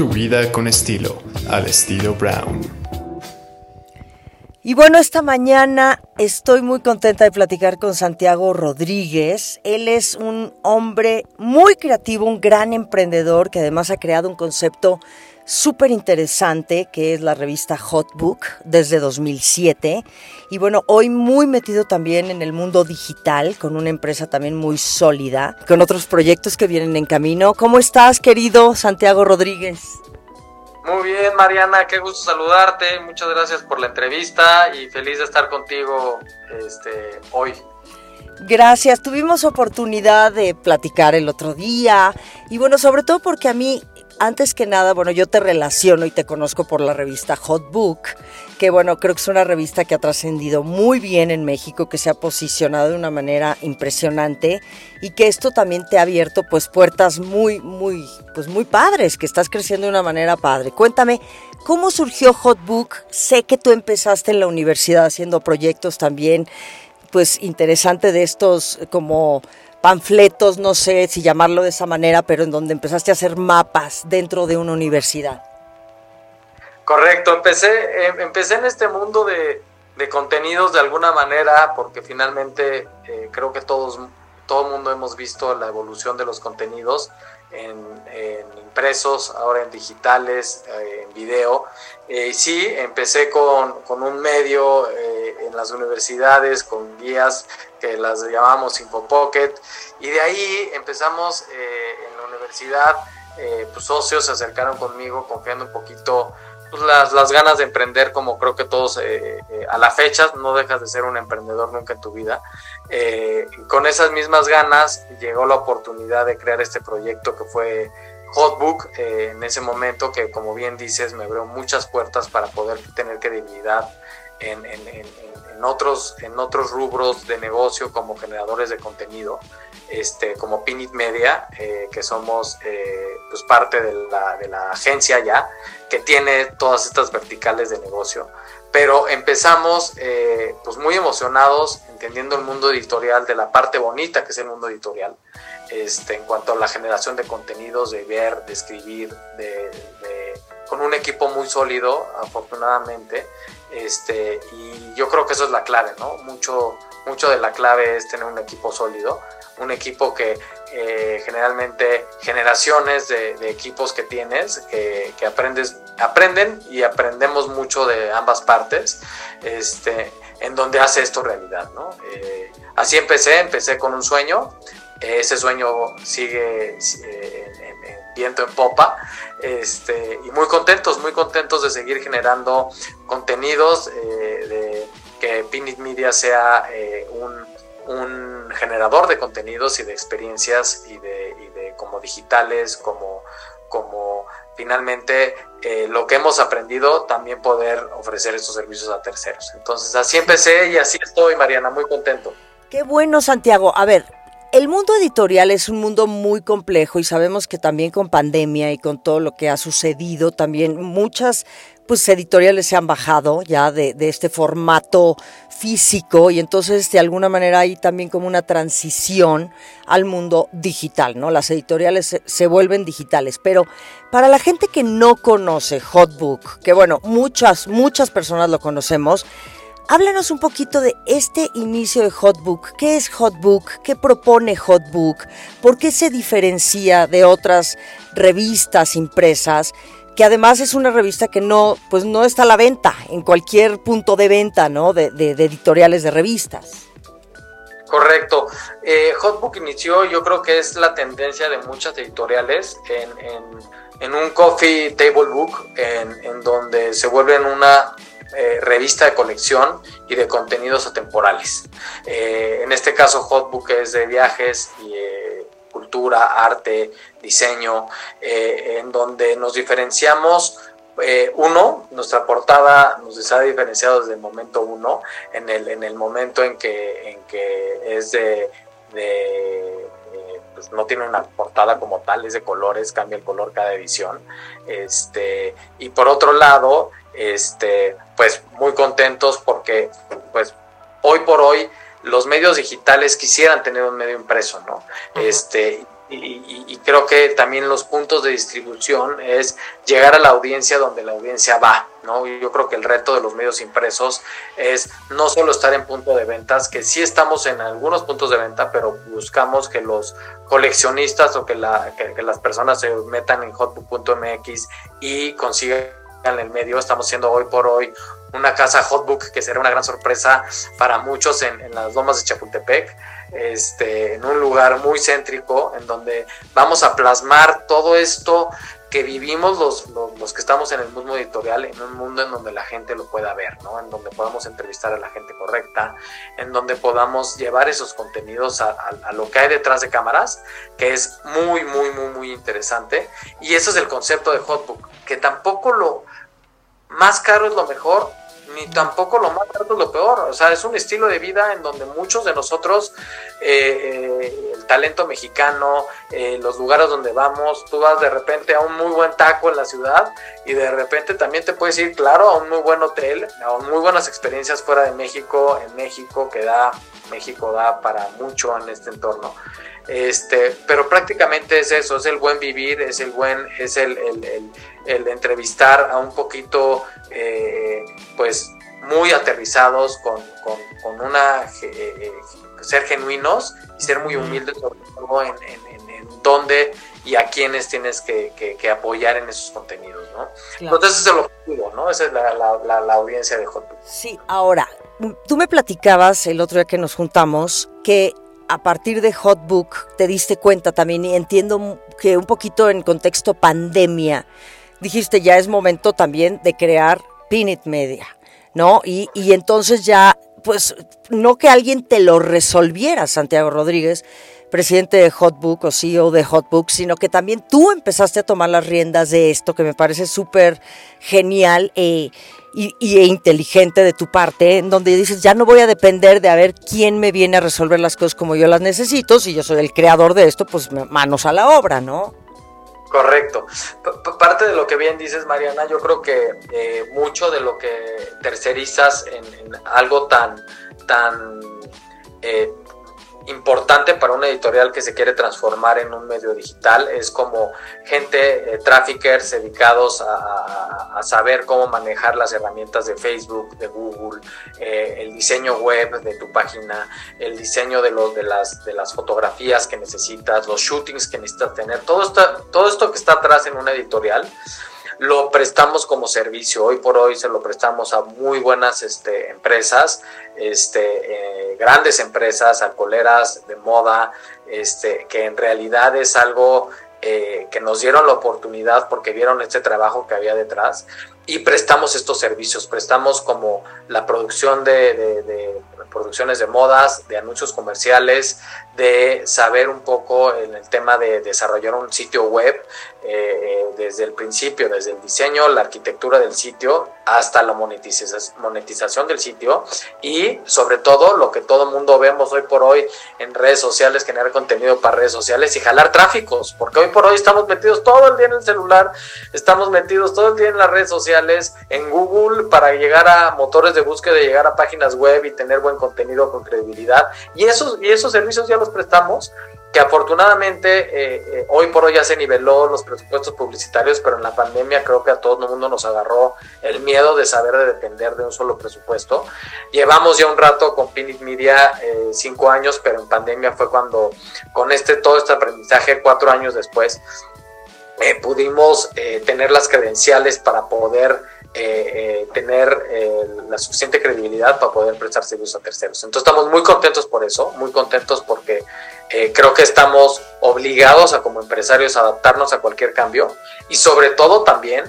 Tu vida con estilo, al estilo Brown. Y bueno, esta mañana estoy muy contenta de platicar con Santiago Rodríguez. Él es un hombre muy creativo, un gran emprendedor que además ha creado un concepto súper interesante que es la revista Hot Book desde 2007. Y bueno, hoy muy metido también en el mundo digital con una empresa también muy sólida, con otros proyectos que vienen en camino. ¿Cómo estás, querido Santiago Rodríguez? Muy bien, Mariana, qué gusto saludarte. Muchas gracias por la entrevista y feliz de estar contigo este, hoy. Gracias, tuvimos oportunidad de platicar el otro día y bueno, sobre todo porque a mí antes que nada, bueno, yo te relaciono y te conozco por la revista Hot Book, que bueno, creo que es una revista que ha trascendido muy bien en México, que se ha posicionado de una manera impresionante y que esto también te ha abierto pues puertas muy, muy, pues muy padres, que estás creciendo de una manera padre. Cuéntame, ¿cómo surgió Hot Book? Sé que tú empezaste en la universidad haciendo proyectos también, pues interesante de estos como panfletos, no sé si llamarlo de esa manera, pero en donde empezaste a hacer mapas dentro de una universidad. Correcto, empecé, em, empecé en este mundo de, contenidos de alguna manera, porque finalmente eh, creo que todos, todo el mundo hemos visto la evolución de los contenidos en, impresos, ahora en digitales, eh, en video. Eh, sí, empecé con, un medio en las universidades, con guías que las llamamos InfoPocket, y de ahí empezamos en la universidad, pues socios se acercaron conmigo confiando un poquito pues, las, las, ganas de emprender, como creo que todos eh, eh, a la fecha, no dejas de ser un emprendedor nunca en tu vida. Eh, con esas mismas ganas llegó la oportunidad de crear este proyecto que fue Hotbook en ese momento, que como bien dices, me abrió muchas puertas para poder tener credibilidad en, en, en, otros, en otros rubros de negocio como generadores de contenido, este, como Pinit Media, que somos pues parte de la, de la agencia ya que tiene todas estas verticales de negocio. Pero empezamos eh, pues muy emocionados, entendiendo el mundo editorial, de la parte bonita que es el mundo editorial, este, en cuanto a la generación de contenidos, de ver, de escribir, de, con un equipo muy sólido, afortunadamente. Este, y yo creo que eso es la clave, ¿no? Mucho, mucho de la clave es tener un equipo sólido, un equipo que eh, generalmente generaciones de, equipos que tienes, que, aprendes, aprenden y aprendemos mucho de ambas partes, este, en donde hace esto realidad. ¿no? Eh, así empecé, empecé con un sueño, ese sueño sigue eh, en, viento en popa, este, y muy contentos, muy contentos de seguir generando contenidos, de que Pinit Media sea un un generador de contenidos y de experiencias y de, como digitales, como, como finalmente eh, lo que hemos aprendido, también poder ofrecer estos servicios a terceros. Entonces así empecé y así estoy, Mariana, muy contento. Qué bueno, Santiago. A ver, el mundo editorial es un mundo muy complejo y sabemos que también con pandemia y con todo lo que ha sucedido, también muchas pues editoriales se han bajado ya de, este formato físico y entonces de alguna manera hay también como una transición al mundo digital, ¿no? Las editoriales se, vuelven digitales, pero para la gente que no conoce Hotbook, que bueno, muchas, muchas personas lo conocemos, Háblanos un poquito de este inicio de Hotbook. ¿Qué es Hotbook? ¿Qué propone Hotbook? ¿Por qué se diferencia de otras revistas impresas? que además es una revista que no, pues no está a la venta en cualquier punto de venta, ¿no? De, editoriales de revistas. Correcto. Eh, Hotbook inició, yo creo que es la tendencia de muchas editoriales en, un coffee table book, en, donde se vuelven una eh, revista de colección y de contenidos atemporales. Eh, en este caso, Hotbook es de viajes y cultura, arte, diseño, eh, en donde nos diferenciamos. Eh, uno, nuestra portada nos ha diferenciado desde el momento uno, en el, en el momento en que, en que es de, eh, pues no tiene una portada como tal, es de colores, cambia el color cada edición. Este, y por otro lado, este, pues muy contentos porque pues hoy por hoy los medios digitales quisieran tener un medio impreso, ¿no? Este, y, creo que también los puntos de distribución es llegar a la audiencia donde la audiencia va, ¿no? Yo creo que el reto de los medios impresos es no solo estar en punto de ventas, que sí estamos en algunos puntos de venta, pero buscamos que los coleccionistas o que, la, que, las personas se metan en hotbook.mx y consigan el medio. Estamos siendo hoy por hoy una casa hotbook que será una gran sorpresa para muchos en, en las lomas de Chapultepec este, en un lugar muy céntrico, en donde vamos a plasmar todo esto que vivimos los, los, que estamos en el mundo editorial, en un mundo en donde la gente lo pueda ver, ¿no? En donde podamos entrevistar a la gente correcta, en donde podamos llevar esos contenidos a, a, lo que hay detrás de cámaras, que es muy, muy, muy, muy interesante. Y eso es el concepto de Hotbook, que tampoco lo más caro es lo mejor, ni tampoco lo más alto es lo peor. O sea, es un estilo de vida en donde muchos de nosotros, eh, eh, el talento mexicano, eh, los lugares donde vamos, tú vas de repente a un muy buen taco en la ciudad y de repente también te puedes ir, claro, a un muy buen hotel, a muy buenas experiencias fuera de México, en México, que da, México da para mucho en este entorno. Este, pero prácticamente es eso, es el buen vivir, es el buen, es el, el, entrevistar a un poquito, eh, pues, muy aterrizados, con, con, una, eh, eh, ser genuinos y ser muy humildes sobre todo en, en, dónde y a quienes tienes que, que, apoyar en esos contenidos, ¿no? Entonces ese es el objetivo, ¿no? Esa es la, la, la, audiencia de Hot Sí, ahora, tú me platicabas el otro día que nos juntamos que a partir de Hotbook te diste cuenta también y entiendo que un poquito en contexto pandemia dijiste ya es momento también de crear Pinit Media, ¿no? Y, y entonces ya, pues no que alguien te lo resolviera, Santiago Rodríguez, presidente de Hotbook o CEO de Hotbook, sino que también tú empezaste a tomar las riendas de esto, que me parece súper genial. Y, e inteligente de tu parte, en donde dices, ya no voy a depender de a ver quién me viene a resolver las cosas como yo las necesito, si yo soy el creador de esto, pues manos a la obra, ¿no? Correcto. parte de lo que bien dices, Mariana, yo creo que eh, mucho de lo que tercerizas en, algo tan, tan eh, importante para una editorial que se quiere transformar en un medio digital. Es como gente, eh, traffickers dedicados a, saber cómo manejar las herramientas de Facebook, de Google, eh, el diseño web de tu página, el diseño de, los, de, las, de las fotografías que necesitas, los shootings que necesitas tener. Todo esto, todo esto que está atrás en una editorial lo prestamos como servicio. Hoy por hoy se lo prestamos a muy buenas este, empresas, este, eh, grandes empresas, alcoholeras de moda, este, que en realidad es algo eh, que nos dieron la oportunidad porque vieron este trabajo que había detrás y prestamos estos servicios, prestamos como la producción de, producciones de modas, de anuncios comerciales, de saber un poco en el tema de desarrollar un sitio web eh, desde el principio, desde el diseño, la arquitectura del sitio hasta la monetización del sitio y sobre todo lo que todo mundo vemos hoy por hoy en redes sociales, generar contenido para redes sociales y jalar tráficos, porque hoy por hoy estamos metidos todo el día en el celular, estamos metidos todo el día en las redes sociales, en Google para llegar a motores de búsqueda, llegar a páginas web y tener buen contenido con credibilidad. Y esos, y esos servicios ya los prestamos, que afortunadamente eh, eh, hoy por hoy ya se niveló los presupuestos publicitarios, pero en la pandemia creo que a todo el mundo nos agarró el miedo de saber de depender de un solo presupuesto. Llevamos ya un rato con Pinit Media, eh, cinco años, pero en pandemia fue cuando con este todo este aprendizaje, cuatro años después, eh, pudimos eh, tener las credenciales para poder eh, tener la suficiente credibilidad para poder prestar servicios a terceros. Entonces estamos muy contentos por eso, muy contentos porque creo que estamos obligados a como empresarios a adaptarnos a cualquier cambio y sobre todo también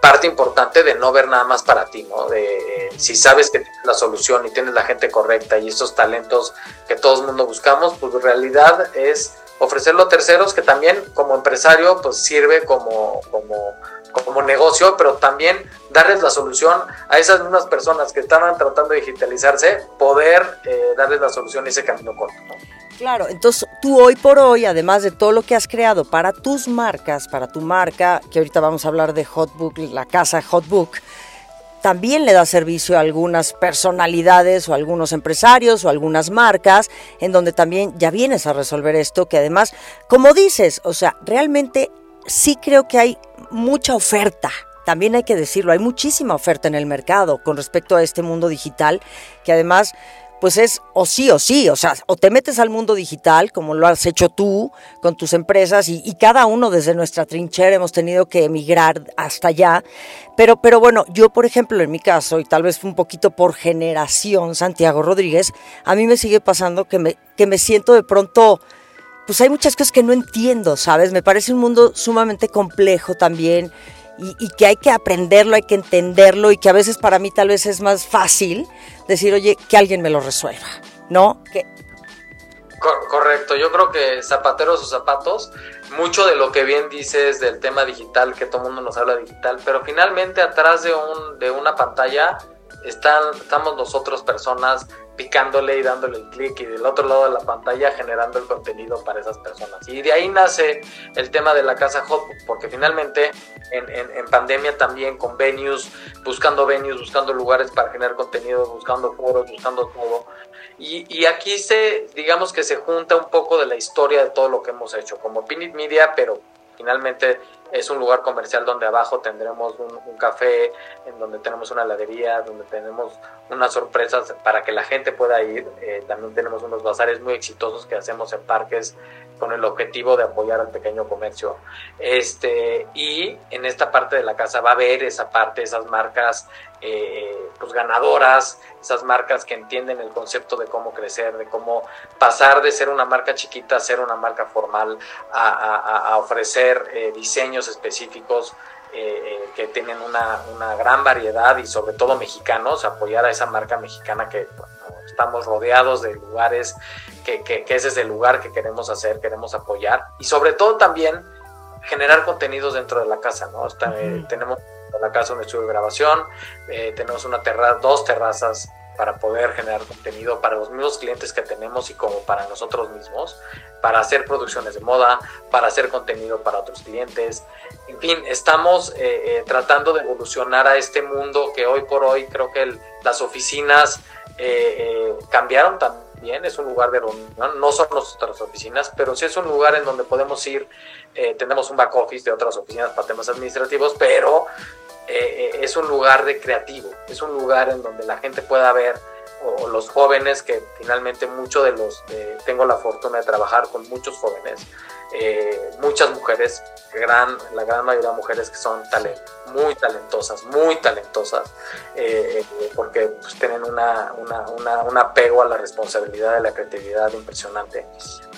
parte importante de no ver nada más para ti, ¿no? De si sabes que tienes la solución y tienes la gente correcta y estos talentos que todo el mundo buscamos, pues en realidad es ofrecerlo a terceros que también como empresario pues sirve como, como, como negocio, pero también darles la solución a esas mismas personas que estaban tratando de digitalizarse, poder eh, darles la solución ese camino corto. Claro, entonces tú hoy por hoy, además de todo lo que has creado para tus marcas, para tu marca, que ahorita vamos a hablar de Hotbook, la casa Hotbook, también le da servicio a algunas personalidades o algunos empresarios o algunas marcas, en donde también ya vienes a resolver esto, que además, como dices, o sea, realmente sí creo que hay mucha oferta. También hay que decirlo, hay muchísima oferta en el mercado con respecto a este mundo digital, que además pues es o sí o sí, o sea, o te metes al mundo digital, como lo has hecho tú con tus empresas, y, cada uno desde nuestra trinchera hemos tenido que emigrar hasta allá, pero, pero bueno, yo por ejemplo en mi caso, y tal vez un poquito por generación, Santiago Rodríguez, a mí me sigue pasando que me, que me siento de pronto, pues hay muchas cosas que no entiendo, ¿sabes? Me parece un mundo sumamente complejo también. Y, y que hay que aprenderlo, hay que entenderlo y que a veces para mí tal vez es más fácil decir, oye, que alguien me lo resuelva, ¿no? Que... Correcto, yo creo que zapateros o zapatos, mucho de lo que bien dices del tema digital, que todo el mundo nos habla digital, pero finalmente atrás de, un, de una pantalla están, estamos nosotros personas picándole y dándole el clic y del otro lado de la pantalla generando el contenido para esas personas. Y de ahí nace el tema de la casa Hotbook, porque finalmente en, en, pandemia también con venues, buscando venues, buscando lugares para generar contenido, buscando foros, buscando todo. Y, y, aquí se, digamos que se junta un poco de la historia de todo lo que hemos hecho, como Pinit Media, pero finalmente es un lugar comercial donde abajo tendremos un, café, en donde tenemos una heladería, donde tenemos unas sorpresas para que la gente pueda ir. Eh, también tenemos unos bazares muy exitosos que hacemos en parques con el objetivo de apoyar al pequeño comercio. Este, y en esta parte de la casa va a haber esa parte, esas marcas eh, pues ganadoras, esas marcas que entienden el concepto de cómo crecer, de cómo pasar de ser una marca chiquita a ser una marca formal, a, ofrecer eh, específicos eh, que tienen una, una, gran variedad y sobre todo mexicanos, apoyar a esa marca mexicana que estamos rodeados de lugares, que, que, ese es el lugar que queremos hacer, queremos apoyar y sobre todo también generar contenidos dentro de la casa, ¿no? tenemos en la casa un estudio de grabación, eh, tenemos una terraza, dos terrazas para poder generar contenido para los mismos clientes que tenemos y como para nosotros mismos, para hacer producciones de moda, para hacer contenido para otros clientes. En fin, estamos eh, eh, tratando de evolucionar a este mundo que hoy por hoy creo que las oficinas cambiaron también, es un lugar de reunión, no son nuestras oficinas, pero sí es un lugar en donde podemos ir, tenemos un back office de otras oficinas para temas administrativos, pero eh, eh, es un lugar de creativo, es un lugar en donde la gente pueda ver, o, los jóvenes, que finalmente muchos de los, tengo la fortuna de trabajar con muchos jóvenes, eh, muchas mujeres, gran, la gran mayoría de mujeres que son talent, muy talentosas, muy talentosas, porque pues, tienen una, una, una, un apego a la responsabilidad de la creatividad impresionante.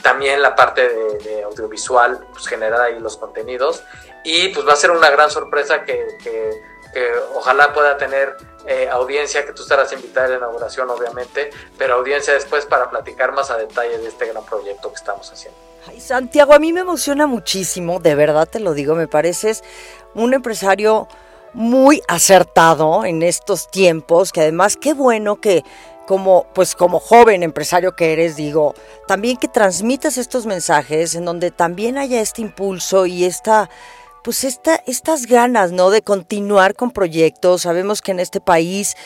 También la parte de, audiovisual, pues generar ahí los contenidos y pues va a ser una gran sorpresa que, ojalá pueda tener eh, audiencia, que tú estarás invitada a la inauguración obviamente, pero audiencia después para platicar más a detalle de este gran proyecto que estamos haciendo. Ay, Santiago, a mí me emociona muchísimo, de verdad te lo digo, me pareces un empresario muy acertado en estos tiempos, que además qué bueno que como pues como joven empresario que eres, digo, también que transmitas estos mensajes en donde también haya este impulso y esta pues esta, estas ganas, ¿no? De continuar con proyectos. Sabemos que en este país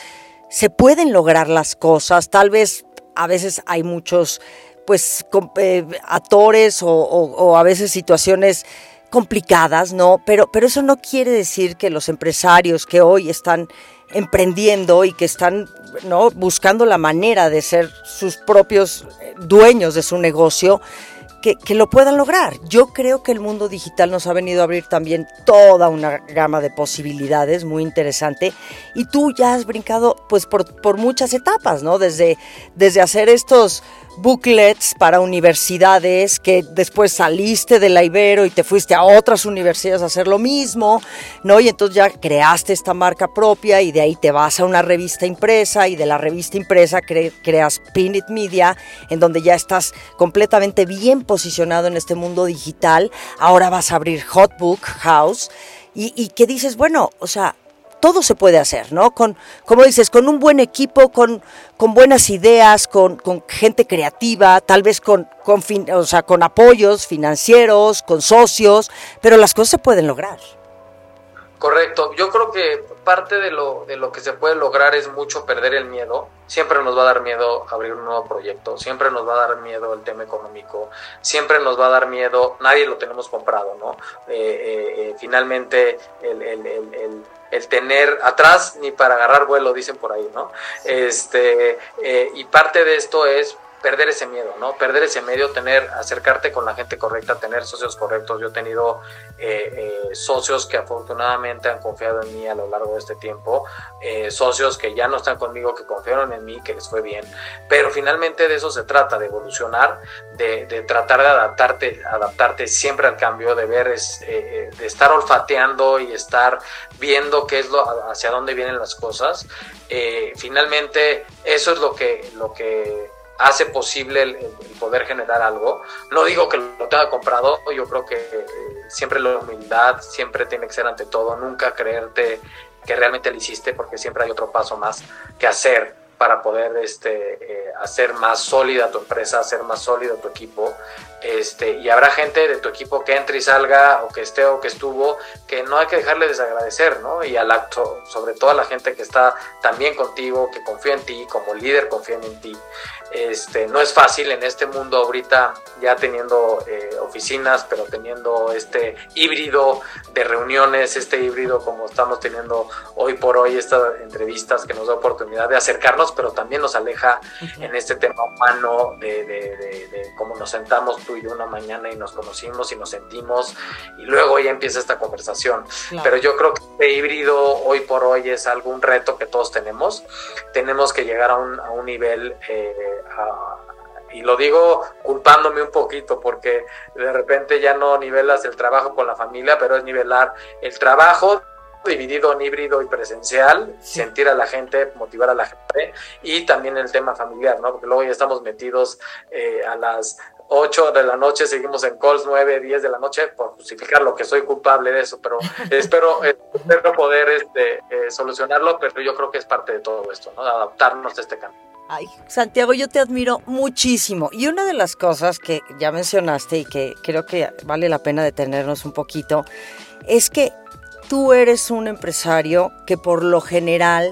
se pueden lograr las cosas. Tal vez a veces hay muchos, pues, eh, actores o, a veces situaciones complicadas, ¿no? Pero, pero eso no quiere decir que los empresarios que hoy están emprendiendo y que están ¿no? buscando la manera de ser sus propios eh, dueños de su negocio, que, lo puedan lograr. Yo creo que el mundo digital nos ha venido a abrir también toda una gama de posibilidades muy interesante y tú ya has brincado pues por, por muchas etapas, ¿no? Desde, desde hacer estos booklets para universidades, que después saliste de la Ibero y te fuiste a otras universidades a hacer lo mismo, ¿no? Y entonces ya creaste esta marca propia y de ahí te vas a una revista impresa y de la revista impresa creas Pinit Media, en donde ya estás completamente bien posicionado en este mundo digital. Ahora vas a abrir Hotbook House y, y que dices, bueno, o sea, todo se puede hacer, ¿no? Con, como dices, con un buen equipo, con, con buenas ideas, con, gente creativa, tal vez con, con, o sea, con apoyos financieros, con socios, pero las cosas se pueden lograr. Correcto, yo creo que parte de lo, de lo que se puede lograr es mucho perder el miedo. Siempre nos va a dar miedo abrir un nuevo proyecto, siempre nos va a dar miedo el tema económico, siempre nos va a dar miedo, nadie lo tenemos comprado, ¿no? Eh, eh, eh, finalmente el, el, el, el, tener atrás ni para agarrar vuelo, dicen por ahí, ¿no? Este, y parte de esto es perder ese miedo, ¿no? Perder ese miedo, tener, acercarte con la gente correcta, tener socios correctos. Yo he tenido eh, eh, socios que afortunadamente han confiado en mí a lo largo de este tiempo, eh, socios que ya no están conmigo, que confiaron en mí, que les fue bien. Pero finalmente de eso se trata, de evolucionar, de, tratar de adaptarte, adaptarte siempre al cambio, de ver, es, de estar olfateando y estar viendo qué es lo, hacia dónde vienen las cosas. finalmente eso es lo que, lo que hace posible el, poder generar algo. No digo que lo tenga comprado, yo creo que eh, siempre la humildad siempre tiene que ser ante todo, nunca creerte que realmente lo hiciste porque siempre hay otro paso más que hacer para poder este, eh, hacer más sólida tu empresa, hacer más sólido tu equipo. Este, y habrá gente de tu equipo que entre y salga, o que esté o que estuvo, que no hay que dejarle desagradecer, ¿no? Y al acto, sobre todo a la gente que está también contigo, que confía en ti, como líder confían en ti. Este, no es fácil en este mundo ahorita, ya teniendo eh, oficinas, pero teniendo este híbrido de reuniones, este híbrido como estamos teniendo hoy por hoy, estas entrevistas que nos da oportunidad de acercarnos, pero también nos aleja en este tema humano de, de, cómo nos sentamos tú y yo una mañana y nos conocimos y nos sentimos y luego ya empieza esta conversación. Pero yo creo que este híbrido hoy por hoy es algún reto que todos tenemos. Tenemos que llegar a un, a un nivel... Eh, y lo digo culpándome un poquito porque de repente ya no nivelas el trabajo con la familia, pero es nivelar el trabajo dividido en híbrido y presencial, sentir a la gente, motivar a la gente y también el tema familiar, ¿no? Porque luego ya estamos metidos eh, a las 8 de la noche, seguimos en calls 9, 10 de la noche, por justificar lo que soy culpable de eso, pero espero, espero poder este, eh, solucionarlo, pero yo creo que es parte de todo esto, ¿no? Adaptarnos a este cambio. Ay, Santiago, yo te admiro muchísimo. Y una de las cosas que ya mencionaste y que creo que vale la pena detenernos un poquito, es que tú eres un empresario que por lo general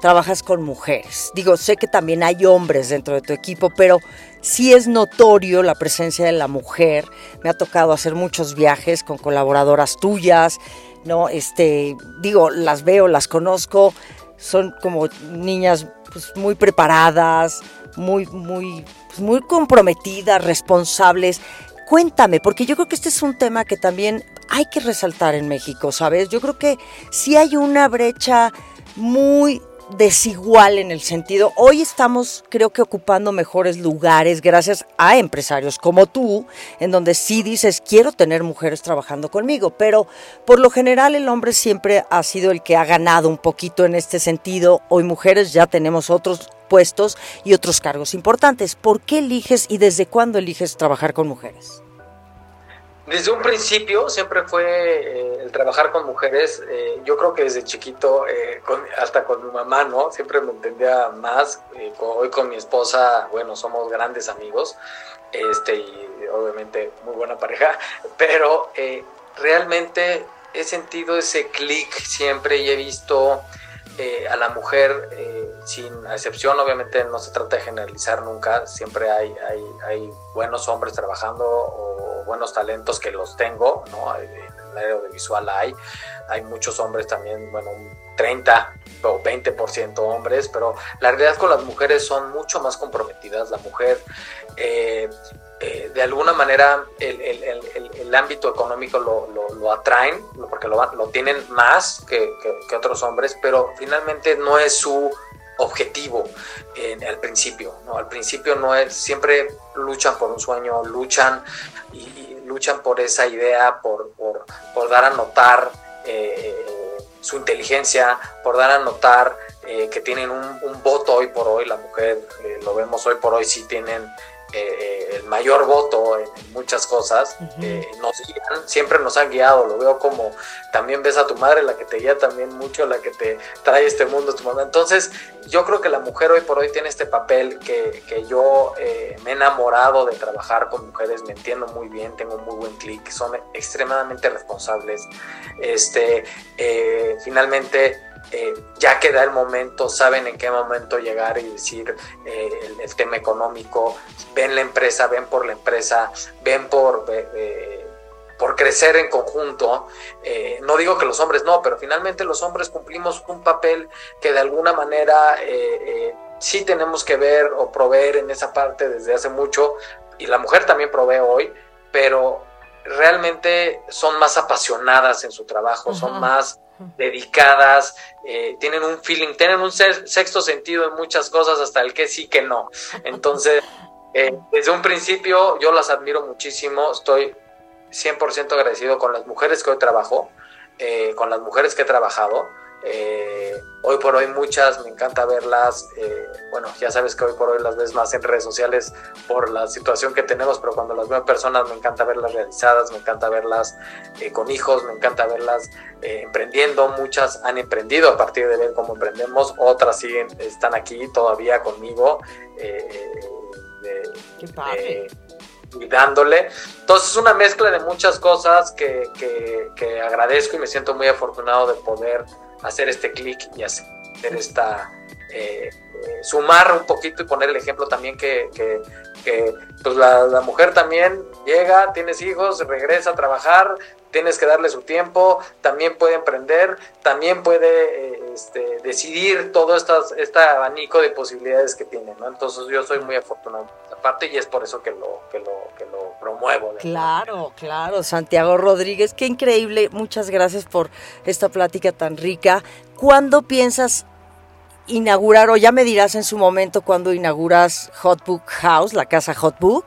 trabajas con mujeres. Digo, sé que también hay hombres dentro de tu equipo, pero sí es notorio la presencia de la mujer. Me ha tocado hacer muchos viajes con colaboradoras tuyas, ¿no? Este, digo, las veo, las conozco, son como niñas pues, muy preparadas, muy, muy, pues, muy comprometidas, responsables. Cuéntame, porque yo creo que este es un tema que también hay que resaltar en México, ¿sabes? Yo creo que sí hay una brecha muy desigual en el sentido, hoy estamos creo que ocupando mejores lugares gracias a empresarios como tú, en donde sí dices, quiero tener mujeres trabajando conmigo, pero por lo general el hombre siempre ha sido el que ha ganado un poquito en este sentido, hoy mujeres ya tenemos otros puestos y otros cargos importantes. ¿Por qué eliges y desde cuándo eliges trabajar con mujeres? Desde un principio siempre fue eh, el trabajar con mujeres. Eh, yo creo que desde chiquito, eh, hasta con mi mamá, ¿no? Siempre me entendía más. hoy con mi esposa, bueno, somos grandes amigos, este, y obviamente muy buena pareja, pero realmente he sentido ese clic siempre y he visto a la mujer, sin excepción, obviamente no se trata de generalizar nunca, siempre hay, hay, hay buenos hombres trabajando o buenos talentos que los tengo, ¿no? En el audiovisual hay, hay muchos hombres también, bueno, un 30 o 20% hombres, pero la realidad con las mujeres son mucho más comprometidas. La mujer, eh, eh, de alguna manera, el, el, el, ámbito económico lo, lo, lo atraen, porque lo, lo tienen más que, que, otros hombres, pero finalmente no es su objetivo en, al principio, ¿no? Al principio no es, siempre luchan por un sueño, luchan y, luchan por esa idea, por, por, dar a notar eh, su inteligencia, por dar a notar eh, que tienen un, voto hoy por hoy, la mujer, eh, lo vemos hoy por hoy, sí tienen eh, el mayor voto en, muchas cosas, eh, nos siempre nos han guiado, lo veo como también ves a tu madre, la que te guía también mucho, la que te trae este mundo, tu mamá. Entonces, yo creo que la mujer hoy por hoy tiene este papel que, que yo me he enamorado de trabajar con mujeres, me entiendo muy bien, tengo un muy buen clic, son extremadamente responsables. Este, finalmente, eh, ya queda el momento, saben en qué momento llegar y decir eh, el, tema económico, ven la empresa, ven por la empresa, ven por, eh, por crecer en conjunto. no digo que los hombres no, pero finalmente los hombres cumplimos un papel que de alguna manera sí tenemos que ver o proveer en esa parte desde hace mucho, y la mujer también provee hoy, pero realmente son más apasionadas en su trabajo, son más dedicadas, eh, tienen un feeling, tienen un sexto sentido en muchas cosas, hasta el que sí que no. Entonces, eh, desde un principio yo las admiro muchísimo, estoy 100% agradecido con las mujeres que hoy trabajo, eh, con las mujeres que he trabajado. Eh, hoy por hoy muchas, me encanta verlas, eh, bueno, ya sabes que hoy por hoy las ves más en redes sociales por la situación que tenemos, pero cuando las veo en personas me encanta verlas realizadas, me encanta verlas eh, con hijos, me encanta verlas emprendiendo, muchas han emprendido a partir de ver cómo emprendemos, otras siguen, están aquí todavía conmigo. y dándole. Entonces es una mezcla de muchas cosas que, que agradezco y me siento muy afortunado de poder hacer este clic y hacer esta, eh, sumar un poquito y poner el ejemplo también que, que, pues la, mujer también llega, tienes hijos, regresa a trabajar, tienes que darle su tiempo, también puede emprender, también puede eh, este, decidir todo estas, este abanico de posibilidades que tiene, ¿no? Entonces yo soy muy afortunado parte y es por eso que lo, que lo, que lo promuevo. Claro, claro, Santiago Rodríguez, qué increíble, muchas gracias por esta plática tan rica. ¿Cuándo piensas inaugurar, o ya me dirás en su momento cuando inauguras Hotbook House, la casa Hotbook?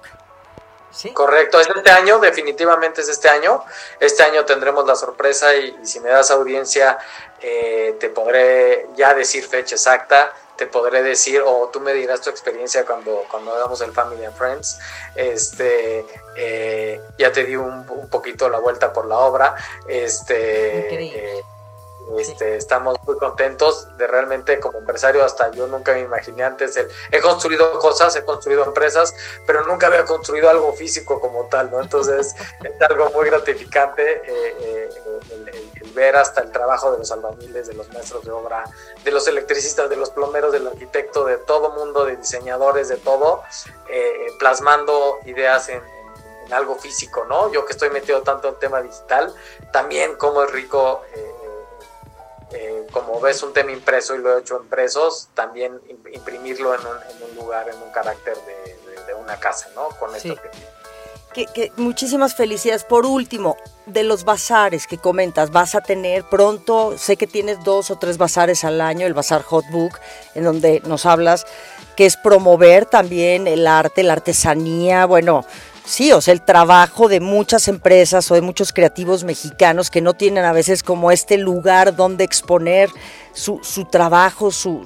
¿Sí? Correcto, es este año, definitivamente es este año. Este año tendremos la sorpresa y, si me das audiencia, eh, te podré ya decir fecha exacta te podré decir, o tú me dirás tu experiencia cuando, cuando hagamos el Family and Friends. Este, eh, ya te di un, un, poquito la vuelta por la obra. Este, eh, este, Estamos muy contentos de realmente como empresario, hasta yo nunca me imaginé antes, el, he construido cosas, he construido empresas, pero nunca había construido algo físico como tal, ¿no? Entonces es algo muy gratificante eh, eh, el, ver hasta el trabajo de los albañiles, de los maestros de obra, de los electricistas, de los plomeros, del arquitecto, de todo mundo, de diseñadores, de todo, eh, plasmando ideas en, en, algo físico, ¿no? Yo que estoy metido tanto en tema digital, también como es rico eh, como ves un tema impreso y lo he hecho impresos, también imprimirlo en un, lugar, en un carácter de, una casa, ¿no? Con esto que... muchísimas felicidades. Por último, de los bazares que comentas, vas a tener pronto, sé que tienes dos o tres bazares al año, el Bazar Hotbook, en donde nos hablas que es promover también el arte, la artesanía, bueno, Sí, o sea, el trabajo de muchas empresas o de muchos creativos mexicanos que no tienen a veces como este lugar donde exponer su, su trabajo, su,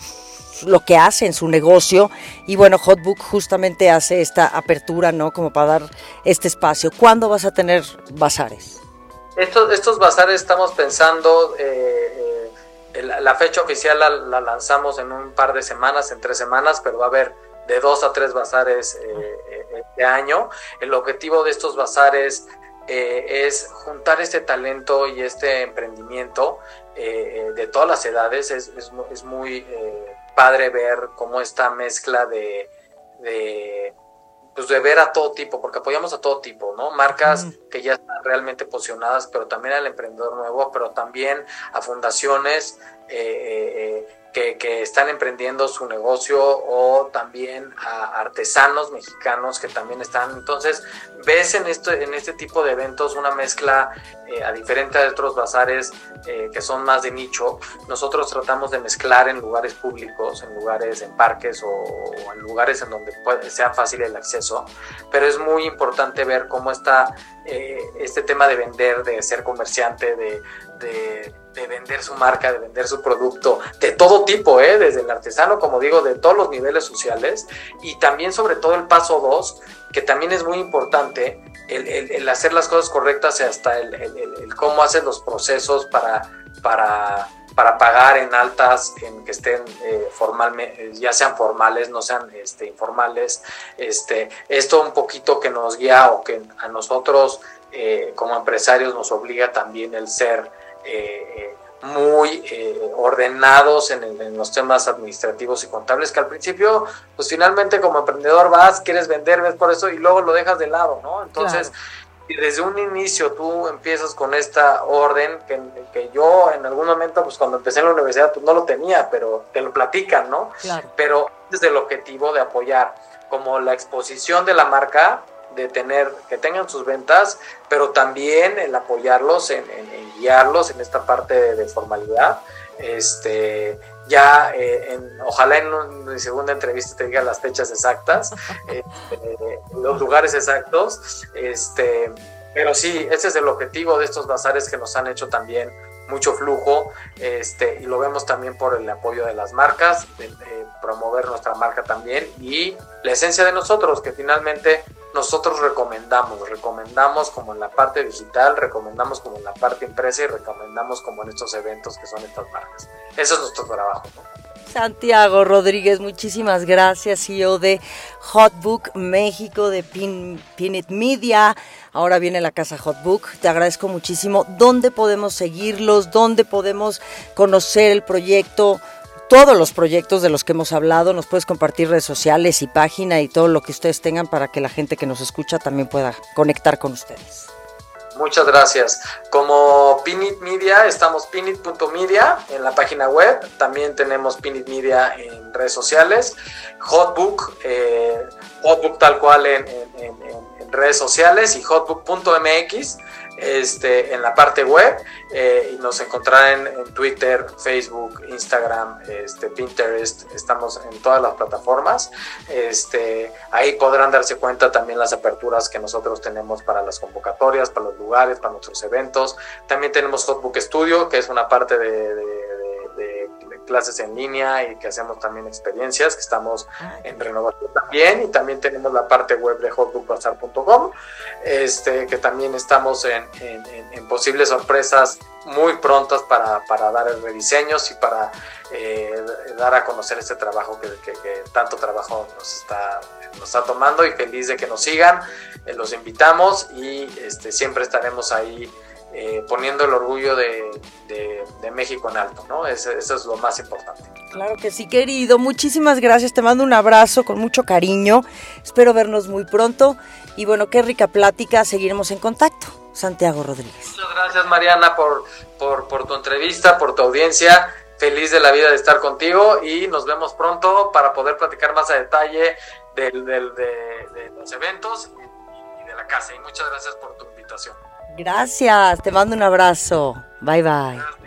lo que hacen, su negocio. Y bueno, Hotbook justamente hace esta apertura, ¿no? Como para dar este espacio. ¿Cuándo vas a tener bazares? Estos, bazares estamos pensando, eh, eh, la, fecha oficial la, la, lanzamos en un par de semanas, en tres semanas, pero va a haber de dos a tres bazares eh, eh, este año. El objetivo de estos bazares eh, es juntar este talento y este emprendimiento de todas las edades. Es, es, muy padre ver cómo esta mezcla de, de, pues de ver a todo tipo, porque apoyamos a todo tipo, ¿no? Marcas que ya están realmente posicionadas, pero también al emprendedor nuevo, pero también a fundaciones que, están emprendiendo su negocio o también a artesanos mexicanos que también están. Entonces, ves en, esto, en este tipo de eventos una mezcla eh, a diferente de otros bazares eh, que son más de nicho. Nosotros tratamos de mezclar en lugares públicos, en lugares, en parques o, en lugares en donde sea fácil el acceso, pero es muy importante ver cómo está eh, este tema de vender, de ser comerciante, de de vender su marca, de vender su producto, de todo tipo, ¿eh? desde el artesano, como digo, de todos los niveles sociales, y también sobre todo el paso dos, que también es muy importante, el, hacer las cosas correctas y hasta el, cómo haces los procesos para, para, para pagar en altas, en que estén eh, formalmente, ya sean formales, no sean este, informales. Este, esto un poquito que nos guía o que a nosotros eh, como empresarios nos obliga también el ser eh, muy ordenados en, los temas administrativos y contables, que al principio, pues finalmente como emprendedor vas, quieres vender, ves por eso y luego lo dejas de lado, ¿no? Entonces, y desde un inicio tú empiezas con esta orden que, que, yo en algún momento, pues cuando empecé en la universidad, pues no lo tenía, pero te lo platican, ¿no? Claro. Pero desde el objetivo de apoyar como la exposición de la marca, de tener, que tengan sus ventas, pero también el apoyarlos, en, guiarlos en esta parte de, formalidad. Este, ya, eh, en, ojalá en, mi segunda entrevista te diga las fechas exactas, este, los lugares exactos, este, pero sí, ese es el objetivo de estos bazares que nos han hecho también mucho flujo este, y lo vemos también por el apoyo de las marcas, de, promover nuestra marca también y la esencia de nosotros, que finalmente nosotros recomendamos, recomendamos como en la parte digital, recomendamos como en la parte impresa y recomendamos como en estos eventos que son estas marcas. Eso es nuestro trabajo. Santiago Rodríguez, muchísimas gracias, CEO de Hotbook México, de Pin, Pinit Media. Ahora viene la casa Hotbook. Te agradezco muchísimo. ¿Dónde podemos seguirlos? ¿Dónde podemos conocer el proyecto? Todos los proyectos de los que hemos hablado. Nos puedes compartir redes sociales y página y todo lo que ustedes tengan para que la gente que nos escucha también pueda conectar con ustedes. Muchas gracias. Como Pinit Media, estamos pinit.media en la página web. También tenemos Pinit Media en redes sociales. Hotbook, eh, Hotbook tal cual en, en redes sociales y hotbook.mx este, en la parte web eh, y nos encontrarán en, Twitter, Facebook, Instagram, este, Pinterest, estamos en todas las plataformas. Este, ahí podrán darse cuenta también las aperturas que nosotros tenemos para las convocatorias, para los lugares, para nuestros eventos. También tenemos Hotbook Studio, que es una parte de clases en línea y que hacemos también experiencias, que estamos ah, en renovación también y también tenemos la parte web de hotbookbazar.com, este, que también estamos en, en, posibles sorpresas muy prontas para, para, dar rediseños y para eh, dar a conocer este trabajo que, que, tanto trabajo nos está, nos está tomando y feliz de que nos sigan, eh, los invitamos y este, siempre estaremos ahí eh, poniendo el orgullo de, México en alto, ¿no? Eso, es lo más importante. Claro que sí, querido. Muchísimas gracias. Te mando un abrazo con mucho cariño. Espero vernos muy pronto. Y bueno, qué rica plática. Seguiremos en contacto. Santiago Rodríguez. Muchas gracias, Mariana, por, por, tu entrevista, por tu audiencia. Feliz de la vida de estar contigo y nos vemos pronto para poder platicar más a detalle de los eventos y de la casa. Y muchas gracias por tu invitación. Gracias, te mando un abrazo. Bye bye.